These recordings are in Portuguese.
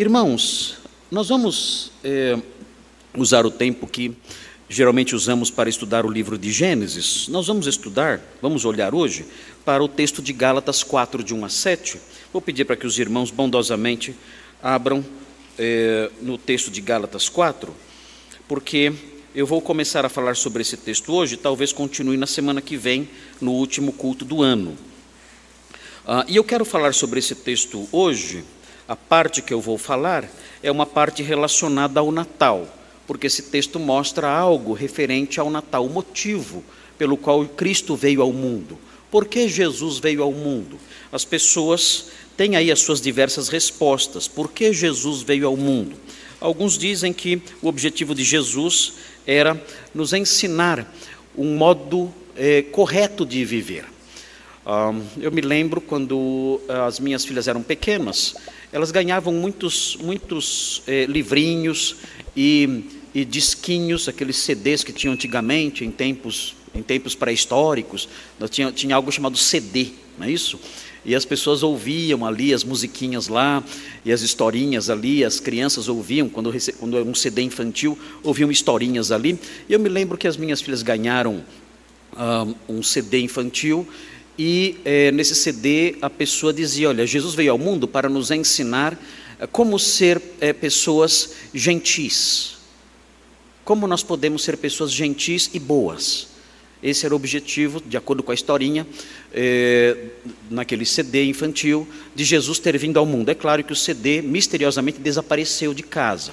Irmãos, nós vamos é, usar o tempo que geralmente usamos para estudar o livro de Gênesis. Nós vamos estudar, vamos olhar hoje para o texto de Gálatas 4, de 1 a 7. Vou pedir para que os irmãos bondosamente abram é, no texto de Gálatas 4, porque eu vou começar a falar sobre esse texto hoje, talvez continue na semana que vem, no último culto do ano. Ah, e eu quero falar sobre esse texto hoje a parte que eu vou falar é uma parte relacionada ao Natal, porque esse texto mostra algo referente ao Natal, o motivo pelo qual Cristo veio ao mundo. Por que Jesus veio ao mundo? As pessoas têm aí as suas diversas respostas. Por que Jesus veio ao mundo? Alguns dizem que o objetivo de Jesus era nos ensinar um modo eh, correto de viver. Um, eu me lembro quando as minhas filhas eram pequenas, elas ganhavam muitos, muitos eh, livrinhos e, e, disquinhos, aqueles CDs que tinham antigamente, em tempos, em tempos pré-históricos, tinha, tinha algo chamado CD, não é isso? E as pessoas ouviam ali as musiquinhas lá, e as historinhas ali, as crianças ouviam, quando, quando um CD infantil, ouviam historinhas ali. E eu me lembro que as minhas filhas ganharam um, um CD infantil, e é, nesse CD a pessoa dizia: Olha, Jesus veio ao mundo para nos ensinar é, como ser é, pessoas gentis. Como nós podemos ser pessoas gentis e boas. Esse era o objetivo, de acordo com a historinha, é, naquele CD infantil, de Jesus ter vindo ao mundo. É claro que o CD misteriosamente desapareceu de casa.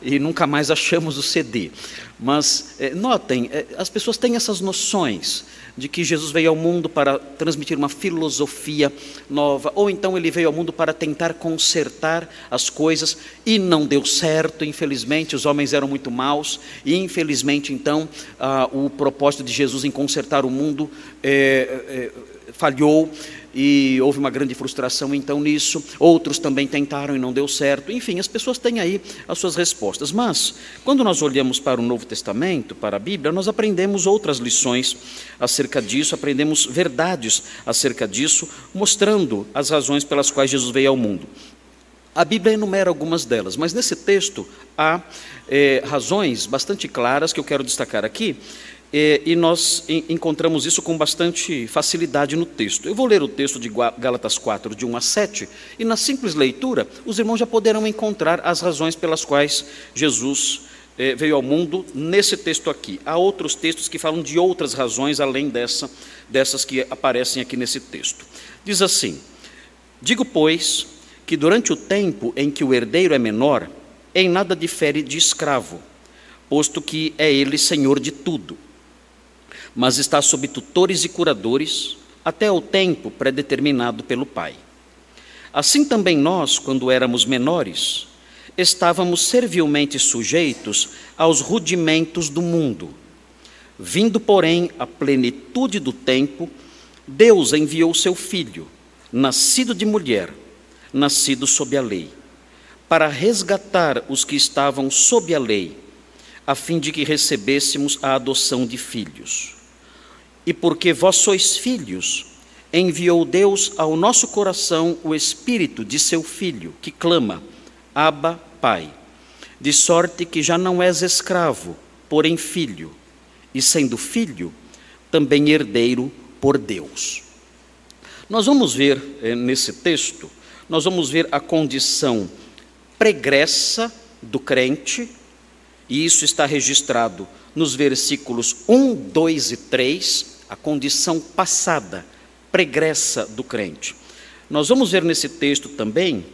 E nunca mais achamos o CD. Mas é, notem, é, as pessoas têm essas noções de que Jesus veio ao mundo para transmitir uma filosofia nova, ou então ele veio ao mundo para tentar consertar as coisas e não deu certo, infelizmente, os homens eram muito maus, e infelizmente então ah, o propósito de Jesus em consertar o mundo é, falhou e houve uma grande frustração então nisso. Outros também tentaram e não deu certo. Enfim, as pessoas têm aí as suas respostas. Mas, quando nós olhamos para o Novo Testamento, para a Bíblia, nós aprendemos outras lições acerca disso, aprendemos verdades acerca disso, mostrando as razões pelas quais Jesus veio ao mundo. A Bíblia enumera algumas delas, mas nesse texto há é, razões bastante claras que eu quero destacar aqui é, e nós encontramos isso com bastante facilidade no texto. Eu vou ler o texto de Gálatas 4, de 1 a 7, e na simples leitura, os irmãos já poderão encontrar as razões pelas quais Jesus é, veio ao mundo nesse texto aqui. Há outros textos que falam de outras razões, além dessa, dessas que aparecem aqui nesse texto. Diz assim: Digo, pois, que durante o tempo em que o herdeiro é menor, em nada difere de escravo, posto que é ele senhor de tudo mas está sob tutores e curadores até o tempo predeterminado pelo Pai. Assim também nós, quando éramos menores, estávamos servilmente sujeitos aos rudimentos do mundo. Vindo, porém, a plenitude do tempo, Deus enviou seu Filho, nascido de mulher, nascido sob a lei, para resgatar os que estavam sob a lei, a fim de que recebêssemos a adoção de filhos. E porque vós sois filhos, enviou Deus ao nosso coração o Espírito de seu Filho, que clama: Abba, Pai. De sorte que já não és escravo, porém filho, e sendo filho, também herdeiro por Deus. Nós vamos ver eh, nesse texto, nós vamos ver a condição pregressa do crente, e isso está registrado nos versículos 1, 2 e 3, a condição passada, pregressa do crente. Nós vamos ver nesse texto também,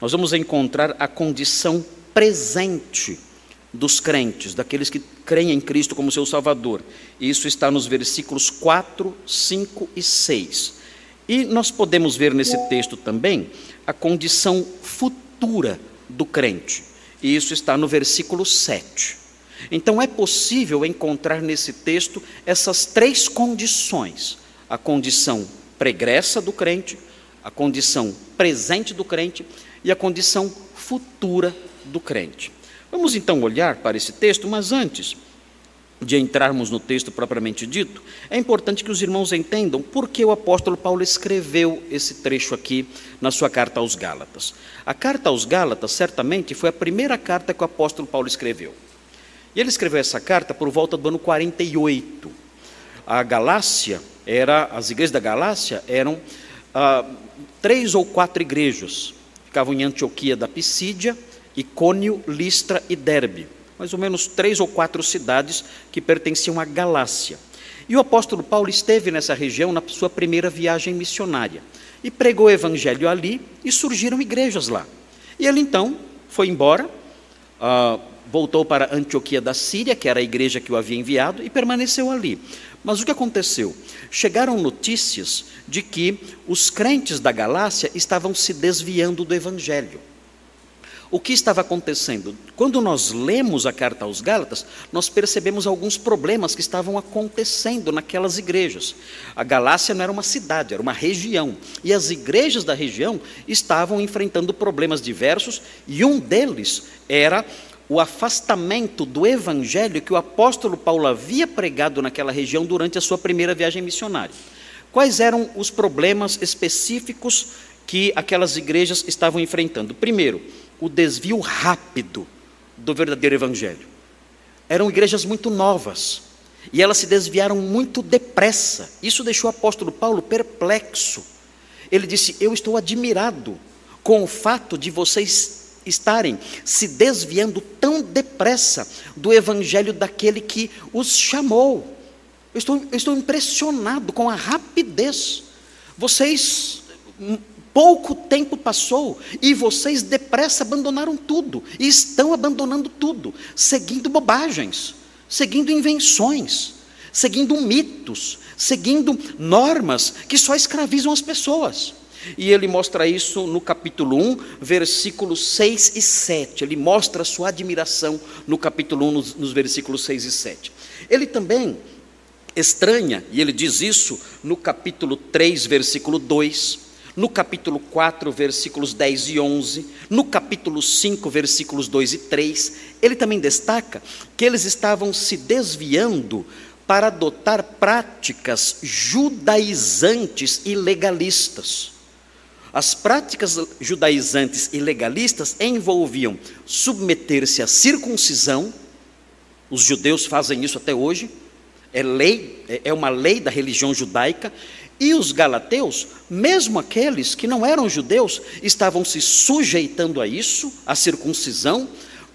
nós vamos encontrar a condição presente dos crentes, daqueles que creem em Cristo como seu Salvador. Isso está nos versículos 4, 5 e 6. E nós podemos ver nesse texto também a condição futura do crente. E isso está no versículo 7. Então é possível encontrar nesse texto essas três condições: a condição pregressa do crente, a condição presente do crente e a condição futura do crente. Vamos então olhar para esse texto, mas antes, de entrarmos no texto propriamente dito, é importante que os irmãos entendam por que o apóstolo Paulo escreveu esse trecho aqui na sua carta aos Gálatas. A carta aos Gálatas, certamente, foi a primeira carta que o apóstolo Paulo escreveu. E ele escreveu essa carta por volta do ano 48. A Galácia era, as igrejas da Galácia eram ah, três ou quatro igrejas. Ficavam em Antioquia da Pisídia, Icônio, Listra e Derbe mais ou menos três ou quatro cidades que pertenciam à Galácia. E o apóstolo Paulo esteve nessa região na sua primeira viagem missionária e pregou o evangelho ali e surgiram igrejas lá. E ele então foi embora, uh, voltou para Antioquia da Síria, que era a igreja que o havia enviado, e permaneceu ali. Mas o que aconteceu? Chegaram notícias de que os crentes da Galácia estavam se desviando do evangelho. O que estava acontecendo? Quando nós lemos a carta aos Gálatas, nós percebemos alguns problemas que estavam acontecendo naquelas igrejas. A Galácia não era uma cidade, era uma região. E as igrejas da região estavam enfrentando problemas diversos, e um deles era o afastamento do evangelho que o apóstolo Paulo havia pregado naquela região durante a sua primeira viagem missionária. Quais eram os problemas específicos que aquelas igrejas estavam enfrentando? Primeiro, o desvio rápido do verdadeiro evangelho. Eram igrejas muito novas e elas se desviaram muito depressa. Isso deixou o apóstolo Paulo perplexo. Ele disse: Eu estou admirado com o fato de vocês estarem se desviando tão depressa do evangelho daquele que os chamou. Eu estou, eu estou impressionado com a rapidez. Vocês Pouco tempo passou e vocês depressa abandonaram tudo, e estão abandonando tudo, seguindo bobagens, seguindo invenções, seguindo mitos, seguindo normas que só escravizam as pessoas. E ele mostra isso no capítulo 1, versículos 6 e 7. Ele mostra a sua admiração no capítulo 1, nos, nos versículos 6 e 7. Ele também estranha, e ele diz isso no capítulo 3, versículo 2 no capítulo 4, versículos 10 e 11, no capítulo 5, versículos 2 e 3, ele também destaca que eles estavam se desviando para adotar práticas judaizantes e legalistas. As práticas judaizantes e legalistas envolviam submeter-se à circuncisão, os judeus fazem isso até hoje, é lei, é uma lei da religião judaica, e os galateus, mesmo aqueles que não eram judeus, estavam se sujeitando a isso, a circuncisão,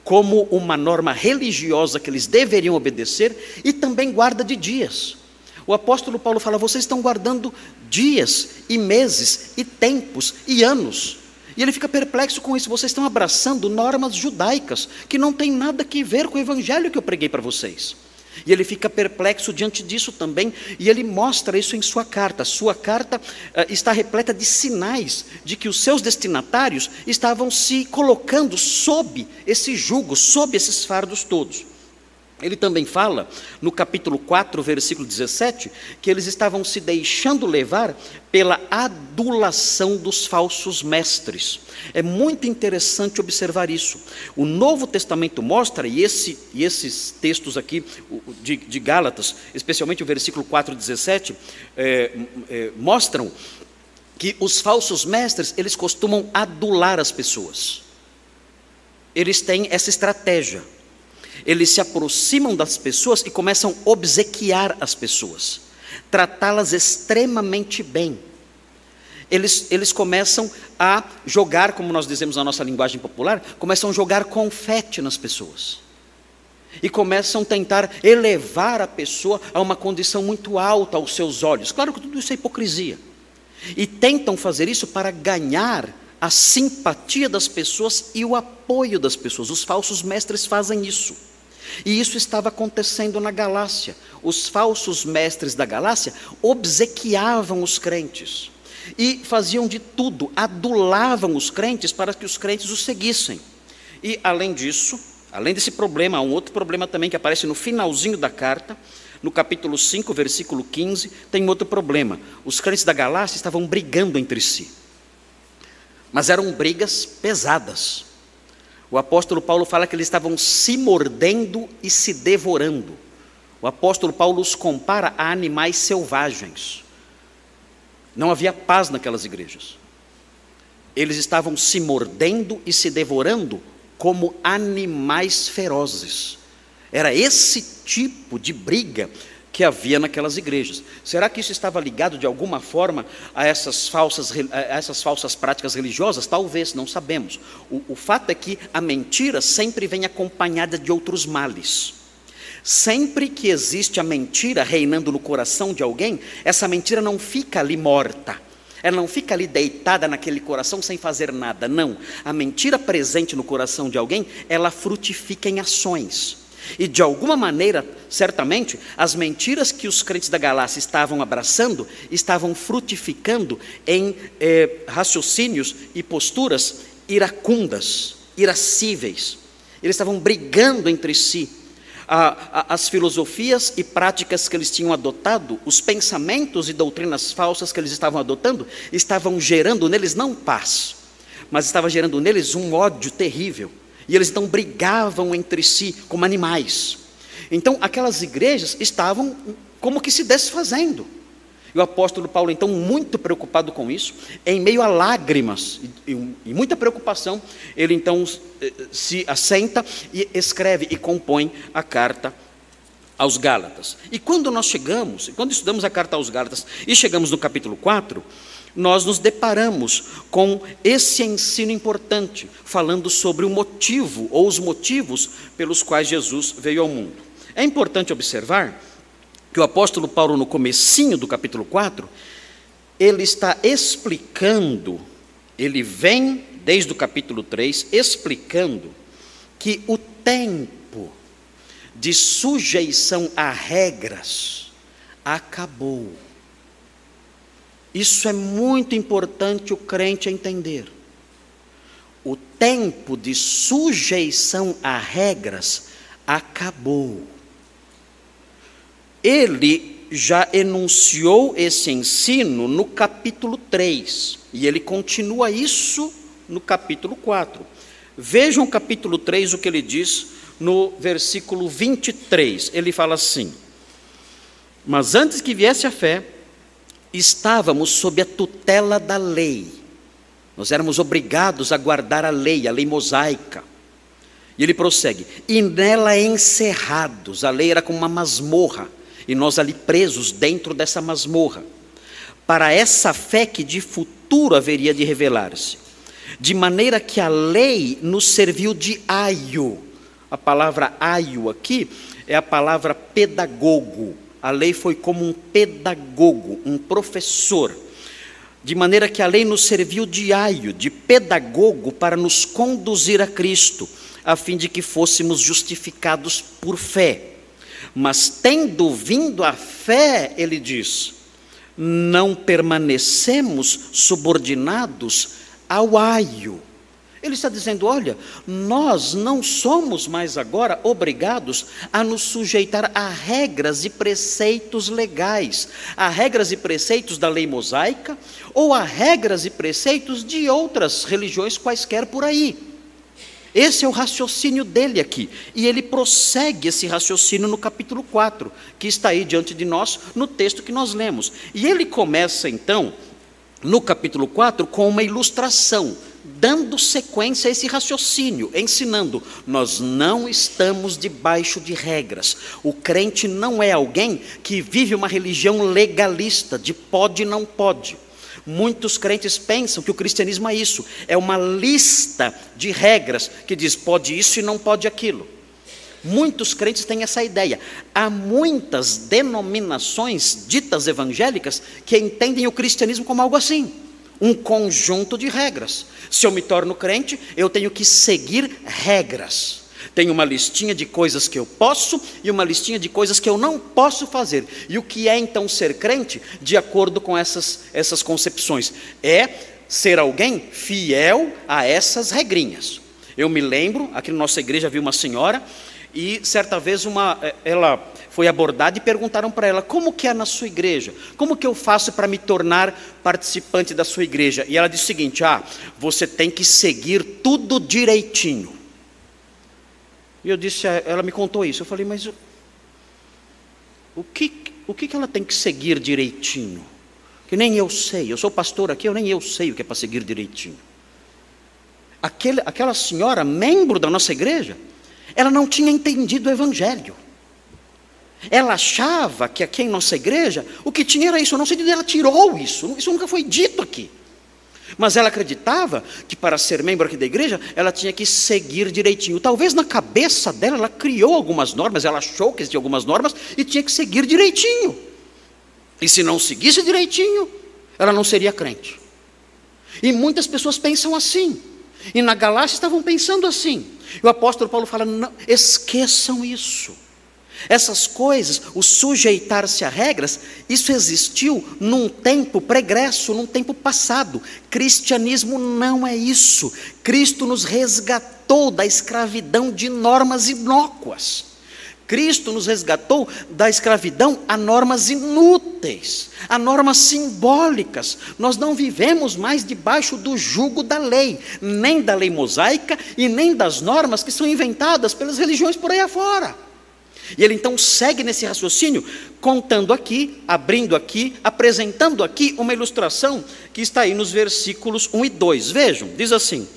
como uma norma religiosa que eles deveriam obedecer, e também guarda de dias. O apóstolo Paulo fala: vocês estão guardando dias, e meses, e tempos, e anos. E ele fica perplexo com isso. Vocês estão abraçando normas judaicas que não têm nada a ver com o evangelho que eu preguei para vocês. E ele fica perplexo diante disso também, e ele mostra isso em sua carta. Sua carta uh, está repleta de sinais de que os seus destinatários estavam se colocando sob esse jugo, sob esses fardos todos. Ele também fala, no capítulo 4, versículo 17, que eles estavam se deixando levar pela adulação dos falsos mestres. É muito interessante observar isso. O Novo Testamento mostra, e, esse, e esses textos aqui de, de, Gálatas, especialmente o versículo 4, 17, é, é, mostram que os falsos mestres, eles costumam adular as pessoas. Eles têm essa estratégia eles se aproximam das pessoas e começam a obsequiar as pessoas, tratá-las extremamente bem. Eles, eles começam a jogar, como nós dizemos na nossa linguagem popular, começam a jogar confete nas pessoas. E começam a tentar elevar a pessoa a uma condição muito alta aos seus olhos. Claro que tudo isso é hipocrisia. E tentam fazer isso para ganhar a simpatia das pessoas e o apoio das pessoas. Os falsos mestres fazem isso. E isso estava acontecendo na Galácia. Os falsos mestres da Galácia obsequiavam os crentes e faziam de tudo, adulavam os crentes para que os crentes os seguissem. E além disso, além desse problema, há um outro problema também que aparece no finalzinho da carta, no capítulo 5, versículo 15, tem outro problema. Os crentes da Galácia estavam brigando entre si. Mas eram brigas pesadas. O apóstolo Paulo fala que eles estavam se mordendo e se devorando. O apóstolo Paulo os compara a animais selvagens. Não havia paz naquelas igrejas. Eles estavam se mordendo e se devorando como animais ferozes. Era esse tipo de briga que havia naquelas igrejas. Será que isso estava ligado de alguma forma a essas falsas, a essas falsas práticas religiosas? Talvez, não sabemos. O, o fato é que a mentira sempre vem acompanhada de outros males. Sempre que existe a mentira reinando no coração de alguém, essa mentira não fica ali morta. Ela não fica ali deitada naquele coração sem fazer nada. Não. A mentira presente no coração de alguém, ela frutifica em ações. E de alguma maneira, certamente, as mentiras que os crentes da Galácia estavam abraçando estavam frutificando em eh, raciocínios e posturas iracundas, irascíveis. Eles estavam brigando entre si. as filosofias e práticas que eles tinham adotado, os pensamentos e doutrinas falsas que eles estavam adotando, estavam gerando neles não paz, mas estava gerando neles um ódio terrível. E eles então brigavam entre si como animais. Então aquelas igrejas estavam como que se desfazendo. E o apóstolo Paulo, então, muito preocupado com isso, em meio a lágrimas e, e, muita preocupação, ele então eh, se assenta e escreve e compõe a carta aos Gálatas. E quando nós chegamos, quando estudamos a carta aos Gálatas e chegamos no capítulo 4, nós nos deparamos com esse ensino importante, falando sobre o motivo ou os motivos pelos quais Jesus veio ao mundo. É importante observar que o apóstolo Paulo, no comecinho do capítulo 4, ele está explicando, ele vem desde o capítulo 3, explicando que o tempo de sujeição a regras acabou. Isso é muito importante o crente entender. O tempo de sujeição a regras acabou. Ele já enunciou esse ensino no capítulo 3, e ele continua isso no capítulo 4. Vejam o capítulo 3 o que ele diz no versículo 23. Ele fala assim: Mas antes que viesse a fé, estávamos sob a tutela da lei. Nós éramos obrigados a guardar a lei, a lei mosaica. E ele prossegue: e nela encerrados, a lei era como uma masmorra, e nós ali presos dentro dessa masmorra, para essa fé que de futuro haveria de revelar-se. De maneira que a lei nos serviu de aio. A palavra aio aqui é a palavra pedagogo a lei foi como um pedagogo, um professor, de maneira que a lei nos serviu de aio, de pedagogo para nos conduzir a Cristo, a fim de que fôssemos justificados por fé. Mas tendo vindo a fé, ele diz, não permanecemos subordinados ao aio ele está dizendo: olha, nós não somos mais agora obrigados a nos sujeitar a regras e preceitos legais, a regras e preceitos da lei mosaica ou a regras e preceitos de outras religiões quaisquer por aí. Esse é o raciocínio dele aqui. E ele prossegue esse raciocínio no capítulo 4, que está aí diante de nós, no texto que nós lemos. E ele começa então, no capítulo 4, com uma ilustração dando sequência a esse raciocínio, ensinando: nós não estamos debaixo de regras. O crente não é alguém que vive uma religião legalista, de pode e não pode. Muitos crentes pensam que o cristianismo é isso, é uma lista de regras que diz pode isso e não pode aquilo. Muitos crentes têm essa ideia. Há muitas denominações ditas evangélicas que entendem o cristianismo como algo assim um conjunto de regras. Se eu me torno crente, eu tenho que seguir regras. Tem uma listinha de coisas que eu posso e uma listinha de coisas que eu não posso fazer. E o que é então ser crente, de acordo com essas, essas concepções? É ser alguém fiel a essas regrinhas. Eu me lembro, aqui na nossa igreja havia uma senhora, e certa vez uma, eh, ela foi abordada e perguntaram para ela: como que é na sua igreja? Como que eu faço para me tornar participante da sua igreja? E ela disse o seguinte: ah, você tem que seguir tudo direitinho. E eu disse, ela me contou isso. Eu falei, mas o que, o que ela tem que seguir direitinho? Que nem eu sei, eu sou pastor aqui, eu nem eu sei o que é para seguir direitinho. Aquele, aquela senhora, membro da nossa igreja, ela não tinha entendido o Evangelho. Ela achava que aqui em nossa igreja o que tinha era isso, eu não sei de onde ela tirou isso, isso nunca foi dito aqui. Mas ela acreditava que para ser membro aqui da igreja, ela tinha que seguir direitinho. Talvez na cabeça dela, ela criou algumas normas, ela achou que existiam algumas normas e tinha que seguir direitinho. E se não seguisse direitinho, ela não seria crente. E muitas pessoas pensam assim. E na Galácia estavam pensando assim. E o apóstolo Paulo fala: não, esqueçam isso. Essas coisas, o sujeitar-se a regras, isso existiu num tempo pregresso, num tempo passado. Cristianismo não é isso. Cristo nos resgatou da escravidão de normas inócuas. Cristo nos resgatou da escravidão a normas inúteis, a normas simbólicas. Nós não vivemos mais debaixo do jugo da lei, nem da lei mosaica e nem das normas que são inventadas pelas religiões por aí afora. E ele então segue nesse raciocínio, contando aqui, abrindo aqui, apresentando aqui uma ilustração que está aí nos versículos 1 e 2. Vejam, diz assim: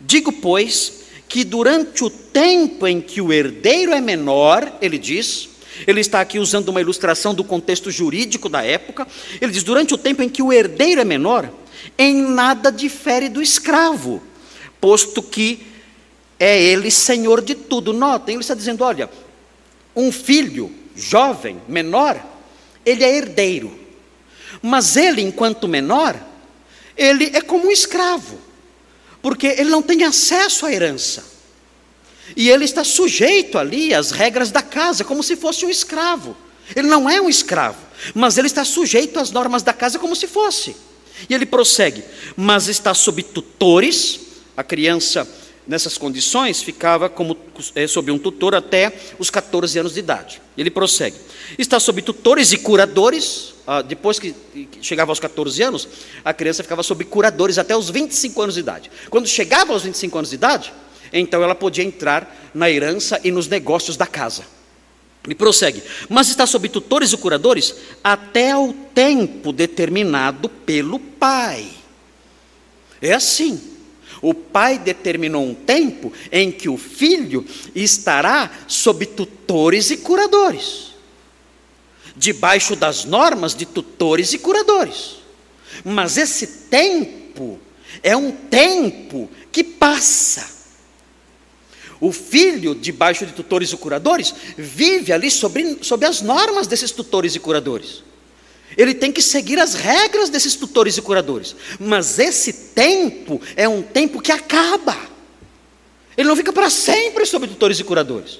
Digo, pois, que durante o tempo em que o herdeiro é menor, ele diz, ele está aqui usando uma ilustração do contexto jurídico da época, ele diz: durante o tempo em que o herdeiro é menor, em nada difere do escravo, posto que é ele senhor de tudo. Notem, ele está dizendo: olha, um filho jovem, menor, ele é herdeiro. Mas ele, enquanto menor, ele é como um escravo, porque ele não tem acesso à herança. E ele está sujeito ali às regras da casa, como se fosse um escravo. Ele não é um escravo, mas ele está sujeito às normas da casa como se fosse. E ele prossegue, mas está sob tutores, a criança nessas condições, ficava como, é, sob um tutor até os 14 anos de idade. Ele prossegue. Está sob tutores e curadores. Ah, depois que, chegava aos 14 anos, a criança ficava sob curadores até os 25 anos de idade. Quando chegava aos 25 anos de idade, então ela podia entrar na herança e nos negócios da casa. Ele prossegue, mas está sob tutores e curadores até o tempo determinado pelo pai. É assim. O pai determinou um tempo em que o filho estará sob tutores e curadores, debaixo das normas de tutores e curadores. Mas esse tempo é um tempo que passa. O filho, debaixo de tutores e curadores, vive ali sobre, sob as normas desses tutores e curadores. Ele tem que seguir as regras desses tutores e curadores. Mas esse tempo é um tempo que acaba. Ele não fica para sempre sob tutores e curadores.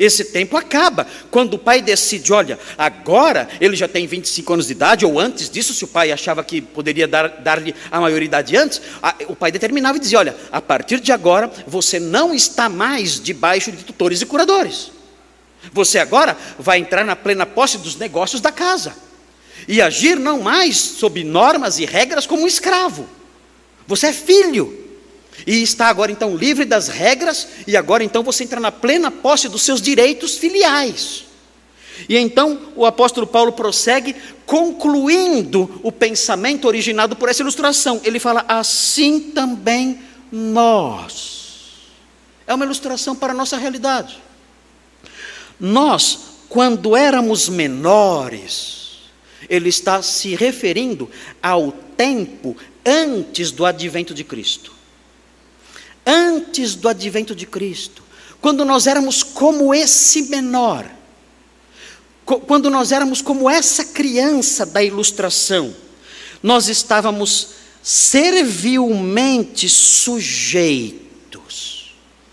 Esse tempo acaba. Quando o pai decide, olha, agora ele já tem 25 anos de idade, ou antes disso, se o pai achava que poderia dar-lhe dar a maioridade antes, a, o pai determinava e dizia: olha, a partir de agora você não está mais debaixo de tutores e curadores. Você agora vai entrar na plena posse dos negócios da casa e agir não mais sob normas e regras como um escravo. Você é filho. E está agora então livre das regras, e agora então você entra na plena posse dos seus direitos filiais. E então o apóstolo Paulo prossegue, concluindo o pensamento originado por essa ilustração. Ele fala: assim também nós. É uma ilustração para a nossa realidade. Nós, quando éramos menores, ele está se referindo ao tempo antes do advento de Cristo. Antes do advento de Cristo, quando nós éramos como esse menor, quando nós éramos como essa criança da ilustração, nós estávamos servilmente sujeitos.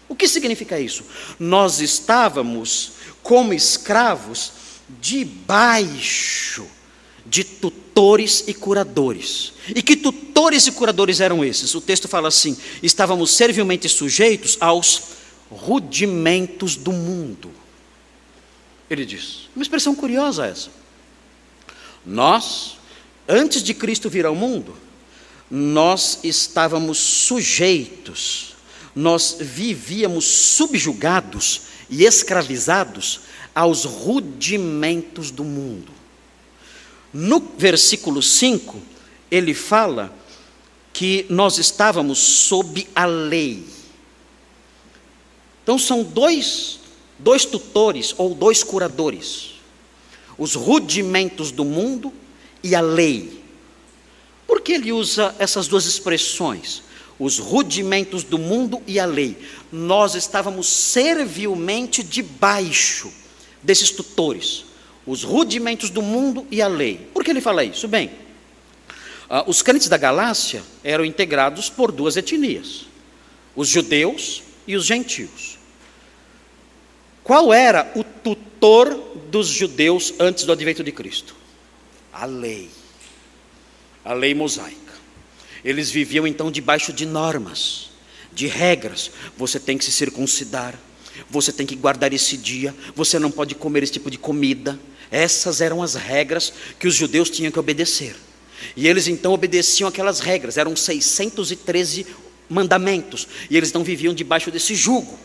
O que significa isso? Nós estávamos como escravos debaixo de tutores e curadores. E que tutores e curadores eram esses? O texto fala assim: estávamos servilmente sujeitos aos rudimentos do mundo. Ele diz, uma expressão curiosa essa. Nós, antes de Cristo vir ao mundo, nós estávamos sujeitos, nós vivíamos subjugados e escravizados aos rudimentos do mundo. No versículo 5, ele fala que nós estávamos sob a lei. Então são dois, dois tutores ou dois curadores: os rudimentos do mundo e a lei. Por que ele usa essas duas expressões? Os rudimentos do mundo e a lei. Nós estávamos servilmente debaixo desses tutores, os rudimentos do mundo e a lei. Por que ele fala isso? Bem, ah, os crentes da Galácia eram integrados por duas etnias: os judeus e os gentios. Qual era o tutor dos judeus antes do advento de Cristo? A lei. A lei mosaica. Eles viviam então debaixo de normas, de regras. Você tem que se circuncidar, você tem que guardar esse dia, você não pode comer esse tipo de comida. Essas eram as regras que os judeus tinham que obedecer. E eles então obedeciam aquelas regras, eram 613 mandamentos, e eles não viviam debaixo desse jugo.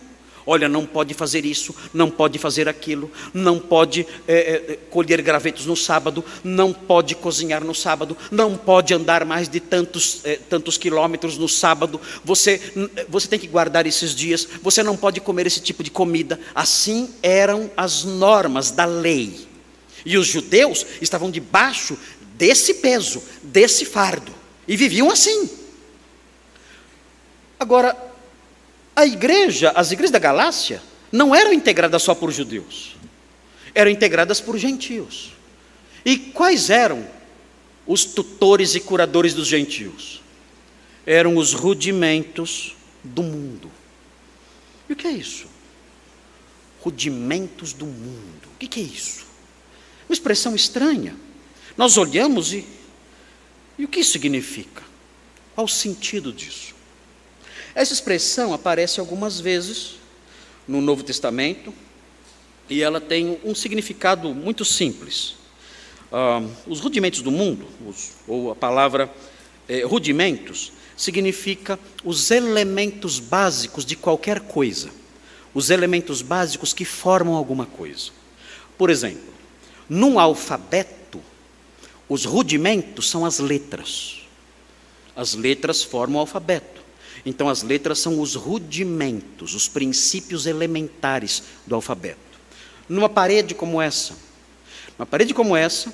Olha, não pode fazer isso, não pode fazer aquilo, não pode é, é, colher gravetos no sábado, não pode cozinhar no sábado, não pode andar mais de tantos, é, tantos quilômetros no sábado, você, você tem que guardar esses dias, você não pode comer esse tipo de comida. Assim eram as normas da lei. E os judeus estavam debaixo desse peso, desse fardo, e viviam assim. Agora, a igreja, as igrejas da Galácia, não eram integradas só por judeus, eram integradas por gentios. E quais eram os tutores e curadores dos gentios? Eram os rudimentos do mundo. E o que é isso? Rudimentos do mundo. O que é isso? Uma expressão estranha. Nós olhamos e. E o que isso significa? Qual o sentido disso? Essa expressão aparece algumas vezes no Novo Testamento e ela tem um significado muito simples. Ah, os rudimentos do mundo, os, ou a palavra eh, rudimentos, significa os elementos básicos de qualquer coisa, os elementos básicos que formam alguma coisa. Por exemplo, num alfabeto, os rudimentos são as letras. As letras formam o alfabeto. Então, as letras são os rudimentos, os princípios elementares do alfabeto. Numa parede como essa, uma parede como essa,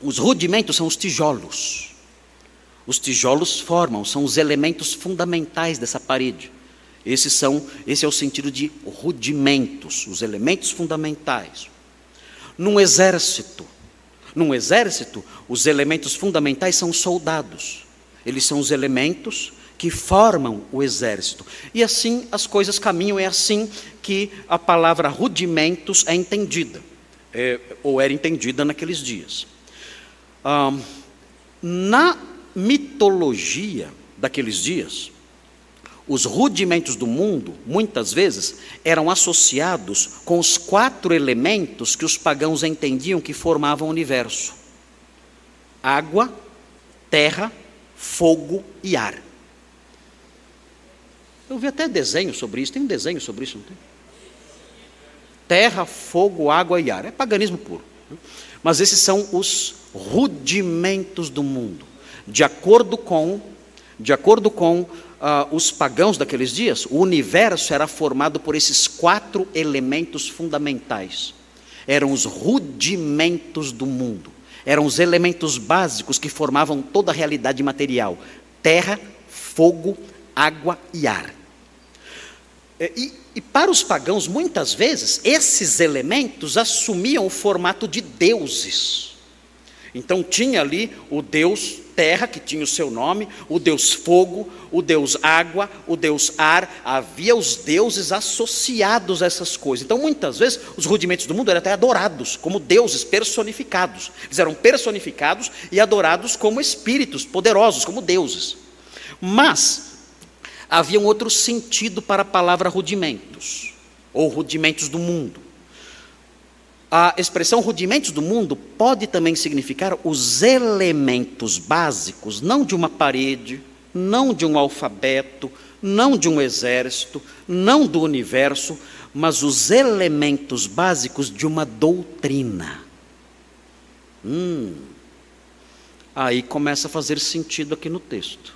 os rudimentos são os tijolos. Os tijolos formam, são os elementos fundamentais dessa parede. Esses são, esse é o sentido de rudimentos, os elementos fundamentais. Num exército, num exército, os elementos fundamentais são os soldados. Eles são os elementos que formam o exército. E assim as coisas caminham, é assim que a palavra rudimentos é entendida, é, ou era entendida naqueles dias. Ah, na mitologia daqueles dias, os rudimentos do mundo, muitas vezes, eram associados com os quatro elementos que os pagãos entendiam que formavam o universo: água, terra, fogo e ar. Eu vi até desenho sobre isso. Tem um desenho sobre isso, não tem? Terra, fogo, água e ar. É paganismo puro. Mas esses são os rudimentos do mundo. De acordo com, de acordo com uh, os pagãos daqueles dias, o universo era formado por esses quatro elementos fundamentais. Eram os rudimentos do mundo. Eram os elementos básicos que formavam toda a realidade material: terra, fogo, água e ar. É, e, e, para os pagãos, muitas vezes, esses elementos assumiam o formato de deuses. Então, tinha ali o deus terra, que tinha o seu nome, o deus fogo, o deus água, o deus ar, havia os deuses associados a essas coisas. Então, muitas vezes, os rudimentos do mundo eram até adorados como deuses personificados. Eles eram personificados e adorados como espíritos poderosos, como deuses. Mas, havia um outro sentido para a palavra rudimentos, ou rudimentos do mundo. A expressão rudimentos do mundo pode também significar os elementos básicos, não de uma parede, não de um alfabeto, não de um exército, não do universo, mas os elementos básicos de uma doutrina. Hum, aí começa a fazer sentido aqui no texto.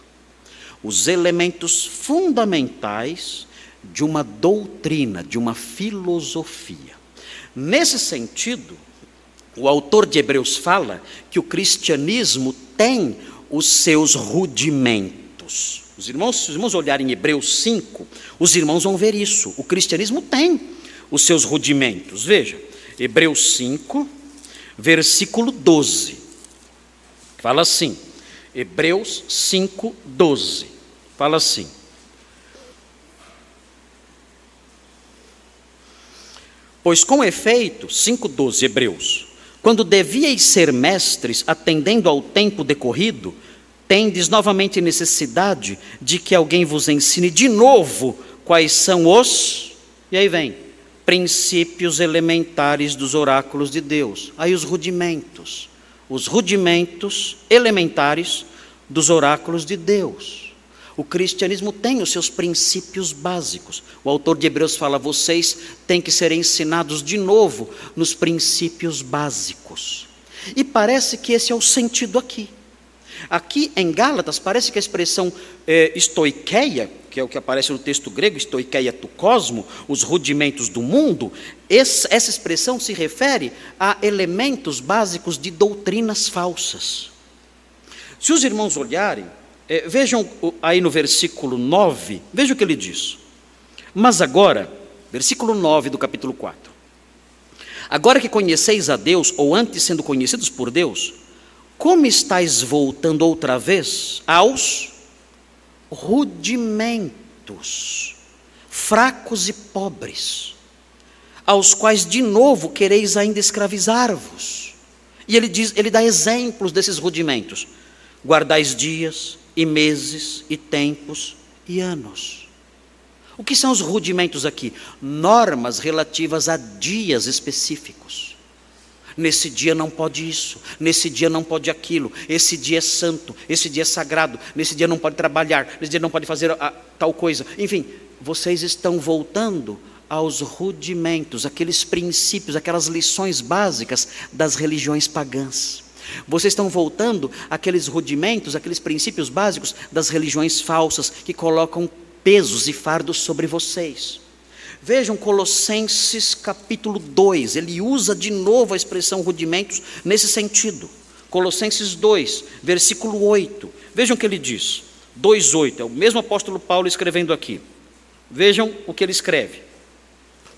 Os elementos fundamentais de uma doutrina, de uma filosofia. Nesse sentido, o autor de Hebreus fala que o cristianismo tem os seus rudimentos. Os irmãos, se os irmãos olharem em Hebreus 5, os irmãos vão ver isso. O cristianismo tem os seus rudimentos. Veja, Hebreus 5, versículo 12. Fala assim. Hebreus 5, 12. Fala assim. Pois com efeito, 5,12 Hebreus, quando devíeis ser mestres, atendendo ao tempo decorrido, tendes novamente necessidade de que alguém vos ensine de novo quais são os. E aí vem, princípios elementares dos oráculos de Deus. Aí os rudimentos, os rudimentos elementares dos oráculos de Deus. O cristianismo tem os seus princípios básicos. O autor de Hebreus fala: vocês têm que ser ensinados de novo nos princípios básicos. E parece que esse é o sentido aqui. Aqui em Gálatas, parece que a expressão é, estoiqueia, que é o que aparece no texto grego, estoiqueia tu cosmo, os rudimentos do mundo, essa expressão se refere a elementos básicos de doutrinas falsas. Se os irmãos olharem, é, vejam aí no versículo 9, veja o que ele diz. Mas agora, versículo 9 do capítulo 4. Agora que conheceis a Deus, ou antes sendo conhecidos por Deus, como estáis voltando outra vez aos rudimentos, fracos e pobres, aos quais de novo quereis ainda escravizar-vos? E ele diz, ele dá exemplos desses rudimentos. Guardais dias e meses e tempos e anos. O que são os rudimentos aqui? Normas relativas a dias específicos. Nesse dia não pode isso, nesse dia não pode aquilo, esse dia é santo, esse dia é sagrado, nesse dia não pode trabalhar, nesse dia não pode fazer a, tal coisa. Enfim, vocês estão voltando aos rudimentos, aqueles princípios, aquelas lições básicas das religiões pagãs. Vocês estão voltando àqueles rudimentos, aqueles princípios básicos das religiões falsas que colocam pesos e fardos sobre vocês. Vejam Colossenses capítulo 2, ele usa de novo a expressão rudimentos nesse sentido. Colossenses 2, versículo 8. Vejam o que ele diz. 2:8, é o mesmo apóstolo Paulo escrevendo aqui. Vejam o que ele escreve.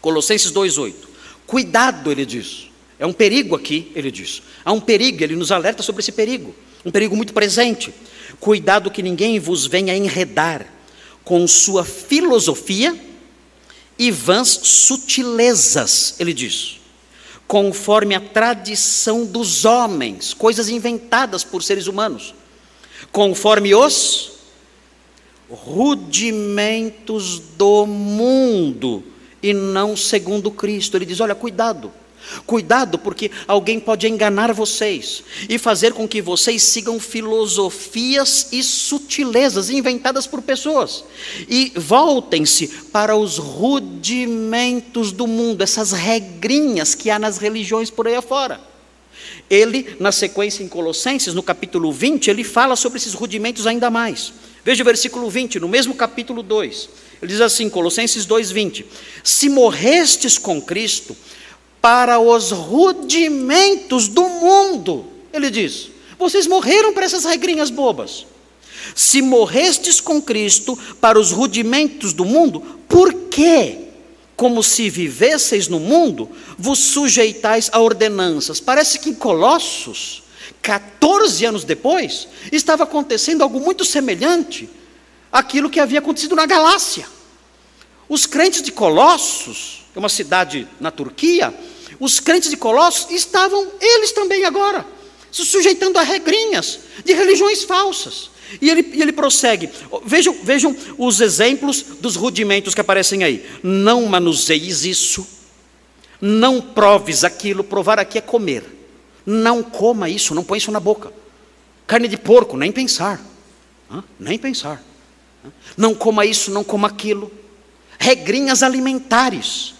Colossenses 2:8. Cuidado, ele diz. É um perigo aqui, ele diz. Há um perigo, ele nos alerta sobre esse perigo. Um perigo muito presente. Cuidado que ninguém vos venha enredar com sua filosofia e vãs sutilezas, ele diz, conforme a tradição dos homens, coisas inventadas por seres humanos, conforme os rudimentos do mundo e não segundo Cristo. Ele diz: olha, cuidado. Cuidado, porque alguém pode enganar vocês e fazer com que vocês sigam filosofias e sutilezas inventadas por pessoas. E voltem-se para os rudimentos do mundo, essas regrinhas que há nas religiões por aí afora. Ele, na sequência em Colossenses, no capítulo 20, ele fala sobre esses rudimentos ainda mais. Veja o versículo 20, no mesmo capítulo 2. Ele diz assim, Colossenses 2:20: Se morrestes com Cristo, para os rudimentos do mundo. Ele diz: vocês morreram para essas regrinhas bobas. Se morrestes com Cristo para os rudimentos do mundo, por quê? Como se vivesseis no mundo, vos sujeitais a ordenanças. Parece que em Colossos, 14 anos depois, estava acontecendo algo muito semelhante àquilo que havia acontecido na Galácia. Os crentes de Colossos, é uma cidade na Turquia, os crentes de Colossos estavam, eles também agora, se sujeitando a regrinhas de religiões falsas. E ele, e ele prossegue. Vejam, vejam os exemplos dos rudimentos que aparecem aí. Não manuseis isso. Não proves aquilo. Provar aqui é comer. Não coma isso, não põe isso na boca. Carne de porco, nem pensar. Nem pensar. Não coma isso, não coma aquilo. Regrinhas alimentares.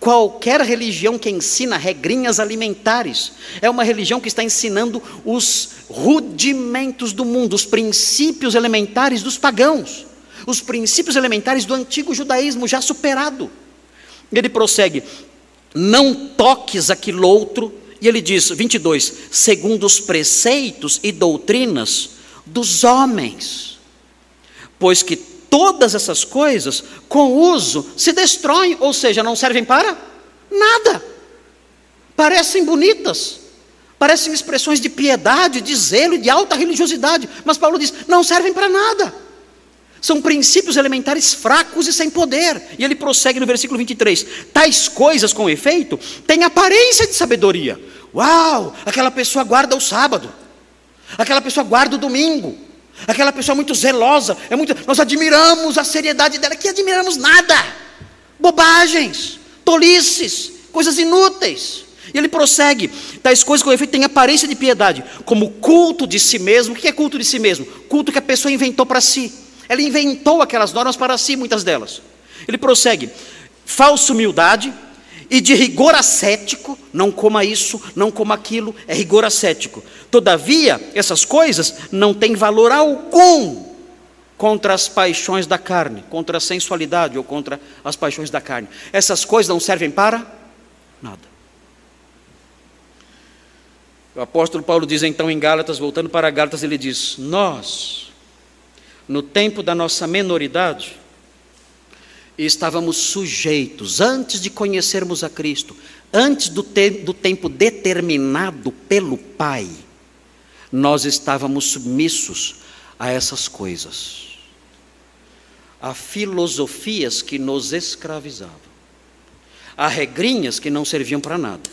Qualquer religião que ensina regrinhas alimentares é uma religião que está ensinando os rudimentos do mundo, os princípios elementares dos pagãos, os princípios elementares do antigo judaísmo já superado. Ele prossegue: não toques aquilo outro, e ele diz, 22, segundo os preceitos e doutrinas dos homens, pois que todas essas coisas, com uso, se destroem, ou seja, não servem para nada. Parecem bonitas, parecem expressões de piedade, de zelo e de alta religiosidade, mas Paulo diz: não servem para nada. São princípios elementares fracos e sem poder. E ele prossegue no versículo 23: tais coisas, com efeito, têm aparência de sabedoria. Uau, aquela pessoa guarda o sábado, aquela pessoa guarda o domingo, Aquela pessoa muito zelosa, é muito, nós admiramos a seriedade dela, que admiramos nada. Bobagens, tolices, coisas inúteis. E ele prossegue, tais coisas com efeito têm aparência de piedade, como culto de si mesmo. O que é culto de si mesmo? Culto que a pessoa inventou para si. Ela inventou aquelas normas para si, muitas delas. Ele prossegue, falsa humildade, e de rigor ascético, não coma isso, não coma aquilo, é rigor ascético. Todavia, essas coisas não têm valor algum contra as paixões da carne, contra a sensualidade ou contra as paixões da carne. Essas coisas não servem para nada. O apóstolo Paulo diz então em Gálatas, voltando para Gálatas, ele diz: Nós, no tempo da nossa menoridade, estávamos sujeitos, antes de conhecermos a Cristo, antes do, te do tempo determinado pelo Pai, nós estávamos submissos a essas coisas, a filosofias que nos escravizavam, a regrinhas que não serviam para nada,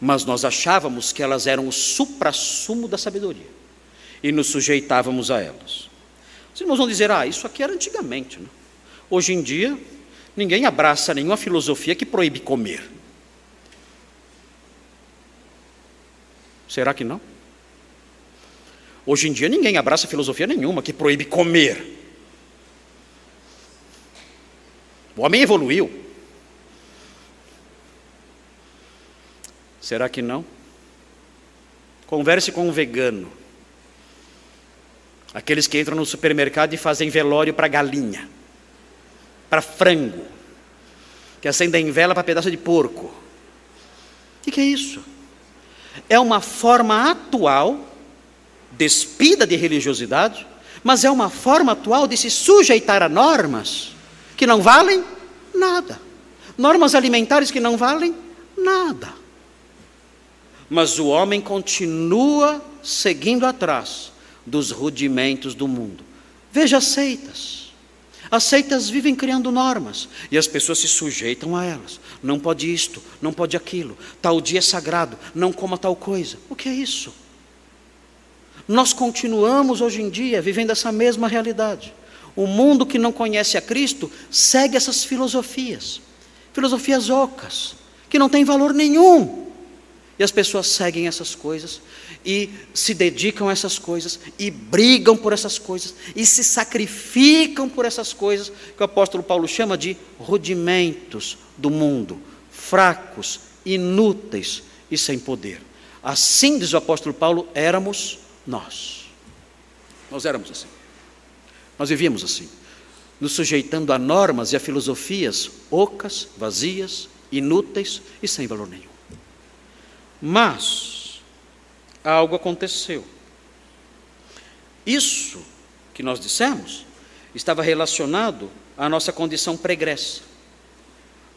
mas nós achávamos que elas eram o suprassumo da sabedoria e nos sujeitávamos a elas. Os irmãos vão dizer, ah, isso aqui era antigamente, não? Hoje em dia, ninguém abraça nenhuma filosofia que proíbe comer. Será que não? Hoje em dia, ninguém abraça filosofia nenhuma que proíbe comer. O homem evoluiu. Será que não? Converse com um vegano. Aqueles que entram no supermercado e fazem velório para galinha para frango, que acendem vela para pedaço de porco. O que, é isso? É uma forma atual, despida de religiosidade, mas é uma forma atual de se sujeitar a normas que não valem nada. Normas alimentares que não valem nada. Mas o homem continua seguindo atrás dos rudimentos do mundo. Veja seitas. As seitas vivem criando normas e as pessoas se sujeitam a elas. Não pode isto, não pode aquilo. Tal dia é sagrado, não coma tal coisa. O que é isso? Nós continuamos hoje em dia vivendo essa mesma realidade. O mundo que não conhece a Cristo segue essas filosofias, filosofias ocas, que não têm valor nenhum. E as pessoas seguem essas coisas e se dedicam a essas coisas, e brigam por essas coisas, e se sacrificam por essas coisas, que o apóstolo Paulo chama de rudimentos do mundo, fracos, inúteis e sem poder. Assim, diz o apóstolo Paulo, éramos nós. Nós éramos assim. Nós vivíamos assim, nos sujeitando a normas e a filosofias ocas, vazias, inúteis e sem valor nenhum. Mas, algo aconteceu. Isso que nós dissemos estava relacionado à nossa condição pregressa.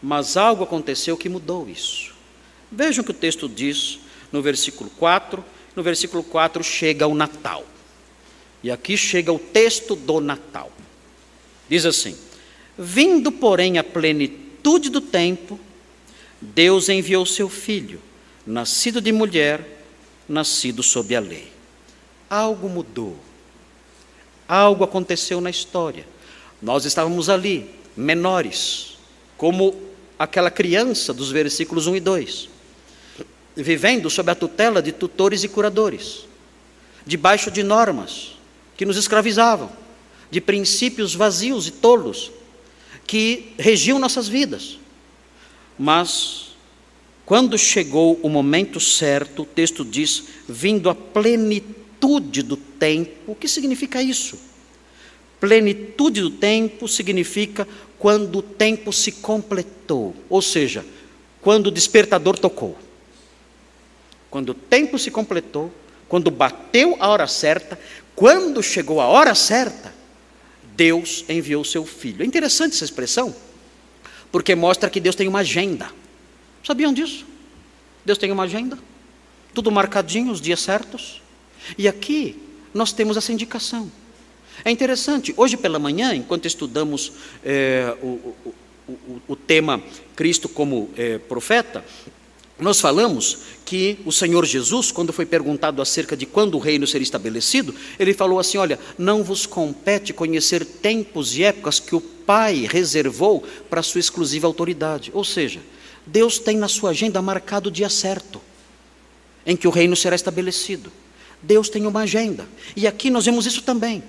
Mas algo aconteceu que mudou isso. Vejam o que o texto diz no versículo 4. No versículo 4 chega o Natal. E aqui chega o texto do Natal. Diz assim: Vindo, porém, a plenitude do tempo, Deus enviou seu filho, nascido de mulher, nascido sob a lei. Algo mudou. Algo aconteceu na história. Nós estávamos ali, menores, como aquela criança dos versículos 1 e 2, vivendo sob a tutela de tutores e curadores, debaixo de normas que nos escravizavam, de princípios vazios e tolos que regiam nossas vidas. Mas, quando chegou o momento certo, o texto diz: vindo a plenitude do tempo. O que significa isso? Plenitude do tempo significa quando o tempo se completou, ou seja, quando o despertador tocou. Quando o tempo se completou, quando bateu a hora certa, quando chegou a hora certa, Deus enviou seu filho. É interessante essa expressão, porque mostra que Deus tem uma agenda. Sabiam disso? Deus tem uma agenda, tudo marcadinho, os dias certos. E aqui nós temos essa indicação. É interessante, hoje pela manhã, enquanto estudamos é, o, o, o, o, tema Cristo como é, profeta, nós falamos que o Senhor Jesus, quando foi perguntado acerca de quando o reino seria estabelecido, ele falou assim: Olha, não vos compete conhecer tempos e épocas que o Pai reservou para sua exclusiva autoridade. Ou seja, Deus tem na sua agenda marcado o dia certo em que o reino será estabelecido. Deus tem uma agenda. E aqui nós vemos isso também.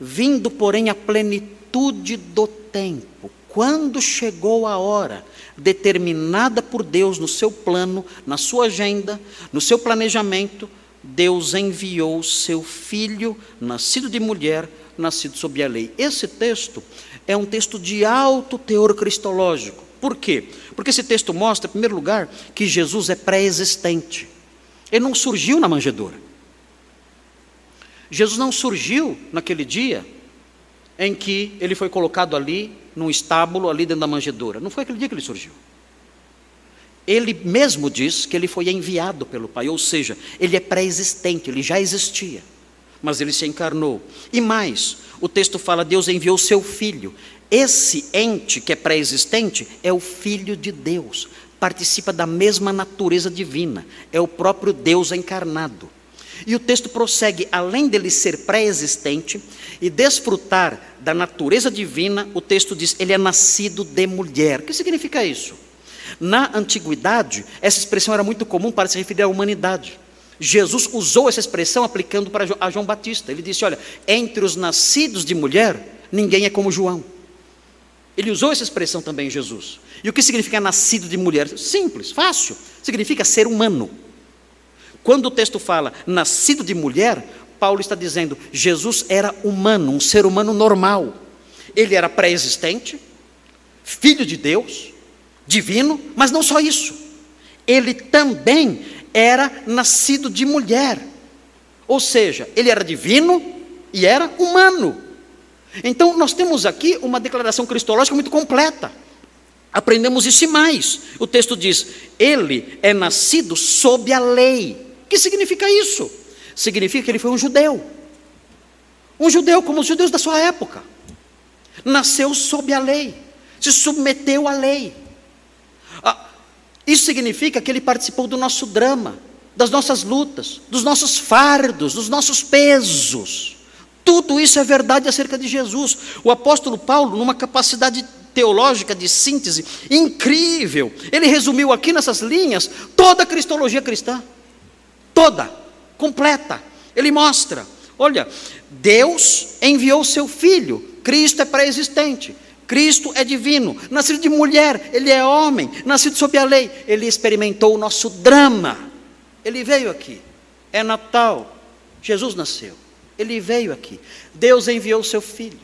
Vindo, porém, a plenitude do tempo, quando chegou a hora determinada por Deus no seu plano, na sua agenda, no seu planejamento, Deus enviou seu filho, nascido de mulher, nascido sob a lei. Esse texto é um texto de alto teor cristológico. Por quê? Porque esse texto mostra, em primeiro lugar, que Jesus é pré-existente. Ele não surgiu na manjedoura. Jesus não surgiu naquele dia em que ele foi colocado ali, num estábulo, ali dentro da manjedoura. Não foi aquele dia que ele surgiu. Ele mesmo diz que ele foi enviado pelo Pai, ou seja, ele é pré-existente, ele já existia, mas ele se encarnou. E mais, o texto fala: Deus enviou seu filho. Esse ente que é pré-existente é o Filho de Deus, participa da mesma natureza divina, é o próprio Deus encarnado. E o texto prossegue, além dele ser pré-existente e desfrutar da natureza divina, o texto diz: ele é nascido de mulher. O que significa isso? Na antiguidade, essa expressão era muito comum para se referir à humanidade. Jesus usou essa expressão aplicando para João Batista. Ele disse: Olha, entre os nascidos de mulher, ninguém é como João. Ele usou essa expressão também, Jesus. E o que significa nascido de mulher? Simples, fácil. Significa ser humano. Quando o texto fala nascido de mulher, Paulo está dizendo Jesus era humano, um ser humano normal. Ele era pré-existente, filho de Deus, divino, mas não só isso. Ele também era nascido de mulher. Ou seja, ele era divino e era humano. Então, nós temos aqui uma declaração cristológica muito completa. Aprendemos isso e mais. O texto diz: Ele é nascido sob a lei. O que significa isso? Significa que ele foi um judeu. Um judeu como os judeus da sua época. Nasceu sob a lei, se submeteu à lei. Ah, isso significa que ele participou do nosso drama, das nossas lutas, dos nossos fardos, dos nossos pesos. Tudo isso é verdade acerca de Jesus. O apóstolo Paulo, numa capacidade teológica de síntese incrível, ele resumiu aqui nessas linhas toda a cristologia cristã toda, completa. Ele mostra: olha, Deus enviou seu filho, Cristo é pré-existente. Cristo é divino, nascido de mulher, ele é homem, nascido sob a lei, ele experimentou o nosso drama. Ele veio aqui. É Natal. Jesus nasceu. Ele veio aqui. Deus enviou o seu filho.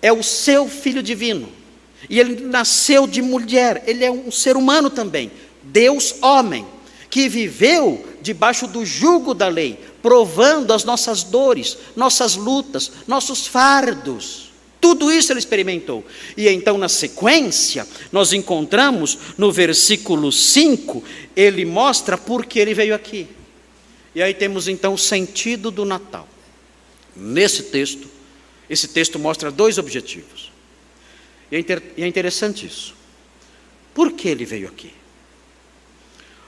É o seu filho divino. E ele nasceu de mulher, ele é um ser humano também. Deus homem que viveu debaixo do jugo da lei, provando as nossas dores, nossas lutas, nossos fardos. Tudo isso ele experimentou. E então, na sequência, nós encontramos no versículo 5, ele mostra por que ele veio aqui. E aí temos então o sentido do Natal. Nesse texto, esse texto mostra dois objetivos. E é, é interessante isso. Por que ele veio aqui?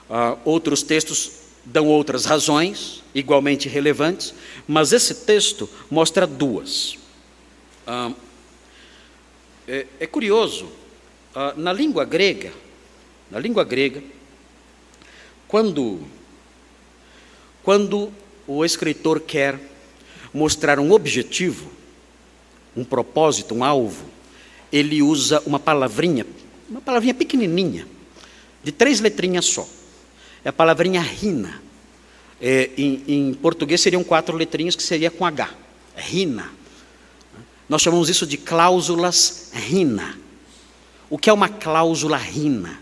Uh, outros textos dão outras razões, igualmente relevantes, mas esse texto mostra duas. Uh, é, é, curioso, uh, na língua grega, na língua grega, quando, quando o escritor quer mostrar um objetivo, um propósito, um alvo, ele usa uma palavrinha, uma palavrinha pequenininha, de três letrinhas só. É a palavrinha rina. É, em, em, português seriam quatro letrinhas que seria com H. Rina. Nós chamamos isso de cláusulas rina. O que é uma cláusula rina?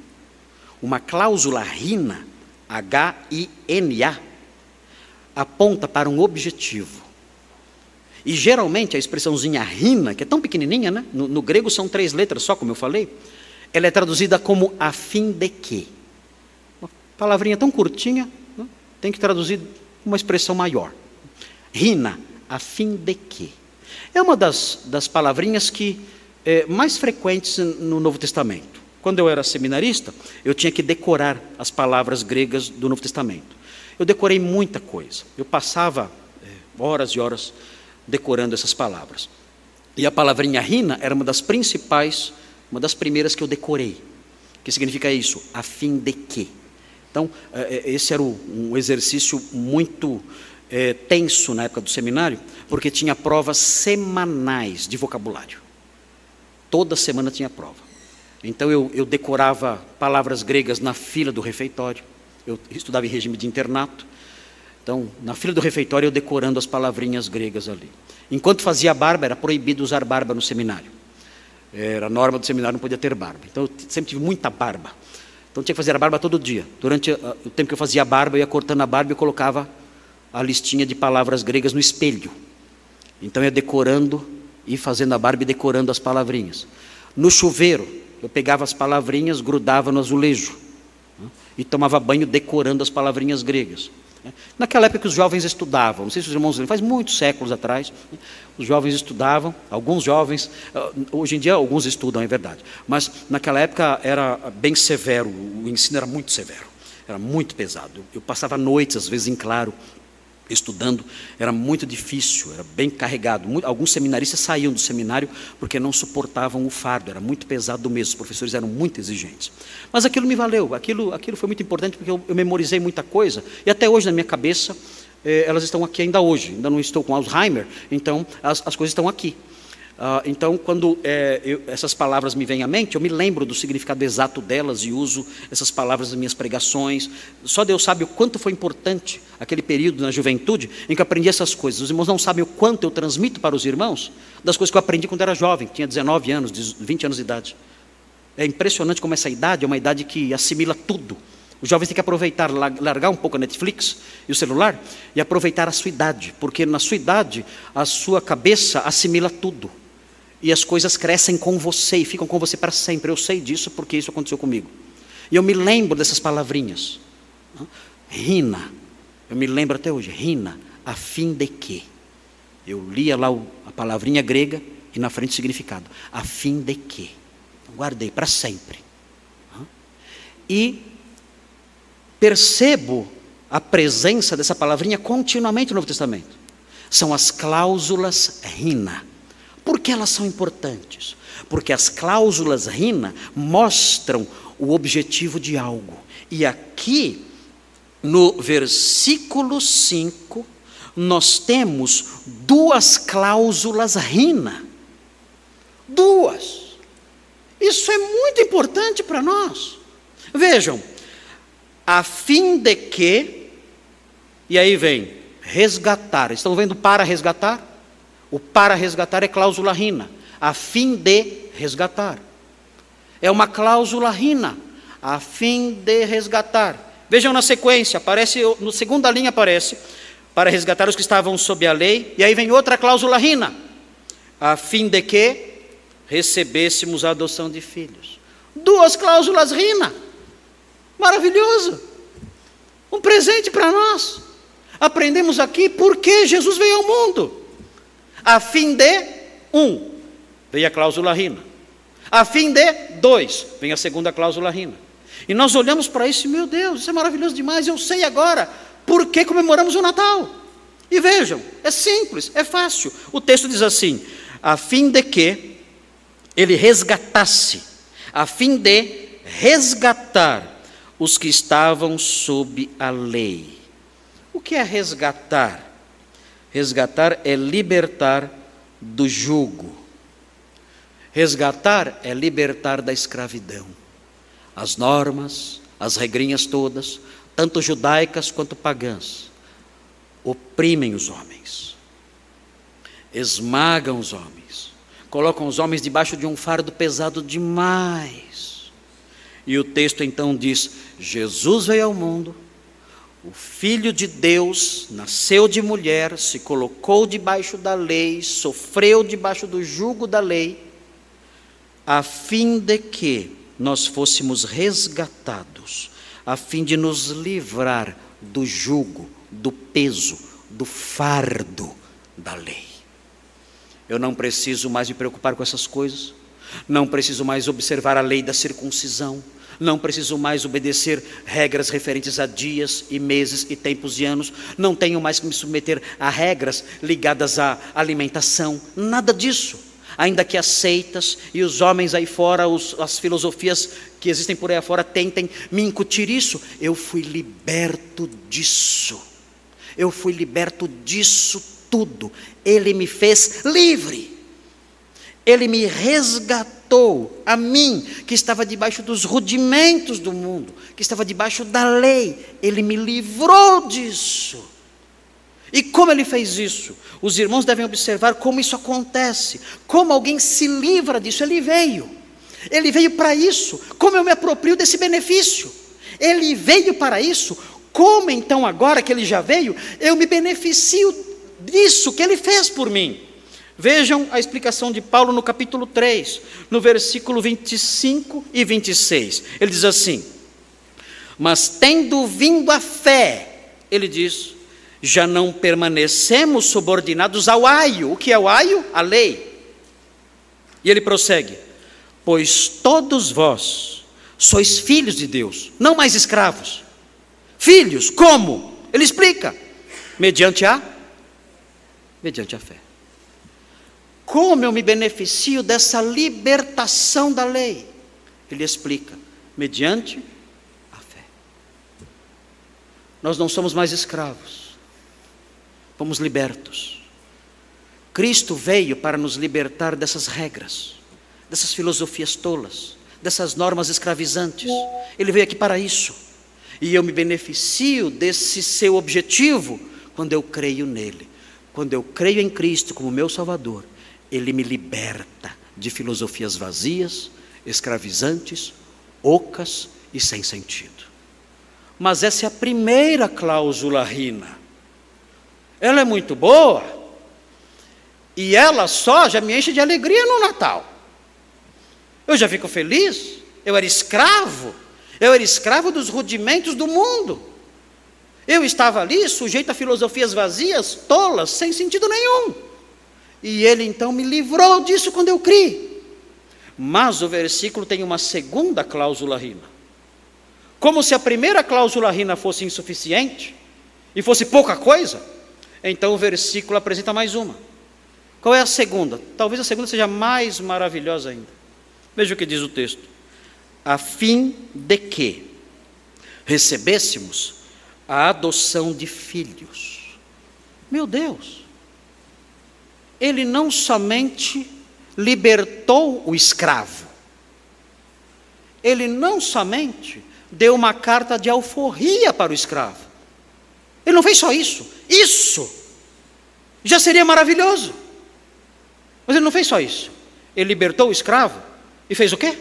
Uma cláusula rina, H-I-N-A, aponta para um objetivo. E geralmente a expressãozinha rina, que é tão pequenininha, né? no, no grego são três letras só, como eu falei, ela é traduzida como a fim de quê? Uma palavrinha tão curtinha, né? tem que traduzir uma expressão maior. Rina, a fim de quê? É uma das, das palavrinhas que é, mais frequentes no Novo Testamento. Quando eu era seminarista, eu tinha que decorar as palavras gregas do Novo Testamento. Eu decorei muita coisa. Eu passava é, horas e horas decorando essas palavras. E a palavrinha rina era uma das principais, uma das primeiras que eu decorei. Que significa isso? A fim de quê? Então, é, é, esse era um exercício muito é, tenso na época do seminário, porque tinha provas semanais de vocabulário. Toda semana tinha prova. Então eu, eu decorava palavras gregas na fila do refeitório. Eu estudava em regime de internato. Então, na fila do refeitório, eu decorando as palavrinhas gregas ali. Enquanto fazia barba, era proibido usar barba no seminário. Era norma do seminário, não podia ter barba. Então, eu sempre tive muita barba. Então, tinha que fazer a barba todo dia. Durante uh, o tempo que eu fazia a barba, eu ia cortando a barba e colocava a listinha de palavras gregas no espelho. Então, eu ia decorando e fazendo a barba e decorando as palavrinhas. No chuveiro, eu pegava as palavrinhas, grudava no azulejo. E tomava banho decorando as palavrinhas gregas. Né. Naquela época os jovens estudavam, não sei se os irmãos lembram, faz muitos séculos atrás, né, os jovens estudavam, alguns jovens, ah, hoje em dia alguns estudam, é verdade, mas naquela época era bem severo, o ensino era muito severo, era muito pesado. Eu passava noites, às vezes em claro, estudando, era muito difícil, era bem carregado. Alguns seminaristas saíam do seminário porque não suportavam o fardo, era muito pesado mesmo, os professores eram muito exigentes. Mas aquilo me valeu, aquilo, aquilo foi muito importante porque eu, eu memorizei muita coisa, e até hoje na minha cabeça, eh, elas estão aqui ainda hoje, ainda não estou com Alzheimer, então as, as coisas estão aqui. Uh, então, quando é, eu, essas palavras me vêm à mente, eu me lembro do significado exato delas e uso essas palavras nas minhas pregações. Só Deus sabe o quanto foi importante aquele período na juventude em que eu aprendi essas coisas. Os irmãos não sabem o quanto eu transmito para os irmãos das coisas que eu aprendi quando era jovem, tinha 19 anos, 20 anos de idade. É impressionante como essa idade é uma idade que assimila tudo. Os jovens têm que aproveitar, largar um pouco a Netflix e o celular e aproveitar a sua idade, porque na sua idade a sua cabeça assimila tudo e as coisas crescem com você e ficam com você para sempre. Eu sei disso porque isso aconteceu comigo. E eu me lembro dessas palavrinhas. Rina, eu me lembro até hoje, rina, a fim de quê? Eu lia lá a palavrinha grega e na frente o significado. A fim de quê? Guardei para sempre. E percebo a presença dessa palavrinha continuamente no Novo Testamento. São as cláusulas rina por que elas são importantes? Porque as cláusulas RINA mostram o objetivo de algo. E aqui, no versículo 5, nós temos duas cláusulas RINA. Duas. Isso é muito importante para nós. Vejam, a fim de que, e aí vem resgatar. Estão vendo para resgatar? O para resgatar é cláusula rina, a fim de resgatar. É uma cláusula rina, a fim de resgatar. Vejam na sequência, aparece, no segunda linha aparece, para resgatar os que estavam sob a lei, e aí vem outra cláusula rina, a fim de que recebêssemos a adoção de filhos. Duas cláusulas rina. Maravilhoso. Um presente para nós. Aprendemos aqui por que Jesus veio ao mundo a fim de um, vem a cláusula rina. A fim de dois, vem a segunda cláusula rina. E nós olhamos para isso e, meu Deus, isso é maravilhoso demais, eu sei agora por que comemoramos o Natal. E vejam, é simples, é fácil. O texto diz assim: a fim de que ele resgatasse, a fim de resgatar os que estavam sob a lei. O que é resgatar? Resgatar é libertar do jugo. Resgatar é libertar da escravidão. As normas, as regrinhas todas, tanto judaicas quanto pagãs, oprimem os homens, esmagam os homens, colocam os homens debaixo de um fardo pesado demais. E o texto então diz: Jesus veio ao mundo, o Filho de Deus nasceu de mulher, se colocou debaixo da lei, sofreu debaixo do jugo da lei, a fim de que nós fôssemos resgatados, a fim de nos livrar do jugo, do peso, do fardo da lei. Eu não preciso mais me preocupar com essas coisas, não preciso mais observar a lei da circuncisão, não preciso mais obedecer regras referentes a dias e meses e tempos e anos, não tenho mais que me submeter a regras ligadas à alimentação, nada disso. Ainda que as seitas e os homens aí fora, os, as filosofias que existem por aí fora tentem me incutir isso, eu fui liberto disso. Eu fui liberto disso tudo. Ele me fez livre. Ele me resgatou, a mim, que estava debaixo dos rudimentos do mundo, que estava debaixo da lei. Ele me livrou disso. E como ele fez isso? Os irmãos devem observar como isso acontece, como alguém se livra disso. Ele veio, ele veio para isso. Como eu me aproprio desse benefício? Ele veio para isso. Como então, agora que ele já veio, eu me beneficio disso que ele fez por mim? Vejam a explicação de Paulo no capítulo 3, no versículo 25 e 26. Ele diz assim: Mas tendo vindo a fé, ele diz, já não permanecemos subordinados ao aio. O que é o aio? A lei. E ele prossegue: Pois todos vós sois filhos de Deus, não mais escravos. Filhos, como? Ele explica: mediante a mediante a fé. Como eu me beneficio dessa libertação da lei? Ele explica: mediante a fé. Nós não somos mais escravos, fomos libertos. Cristo veio para nos libertar dessas regras, dessas filosofias tolas, dessas normas escravizantes. Ele veio aqui para isso. E eu me beneficio desse seu objetivo quando eu creio nele. Quando eu creio em Cristo como meu Salvador, ele me liberta de filosofias vazias, escravizantes, ocas e sem sentido. Mas essa é a primeira cláusula rina. Ela é muito boa. E ela só já me enche de alegria no Natal. Eu já fico feliz. Eu era escravo. Eu era escravo dos rudimentos do mundo. Eu estava ali sujeito a filosofias vazias, tolas, sem sentido nenhum. E ele então me livrou disso quando eu criei. Mas o versículo tem uma segunda cláusula rima. Como se a primeira cláusula rima fosse insuficiente e fosse pouca coisa, então o versículo apresenta mais uma. Qual é a segunda? Talvez a segunda seja mais maravilhosa ainda. Veja o que diz o texto. A fim de que recebêssemos a adoção de filhos. Meu Deus! Ele não somente libertou o escravo, ele não somente deu uma carta de alforria para o escravo, ele não fez só isso, isso já seria maravilhoso, mas ele não fez só isso, ele libertou o escravo e fez o quê?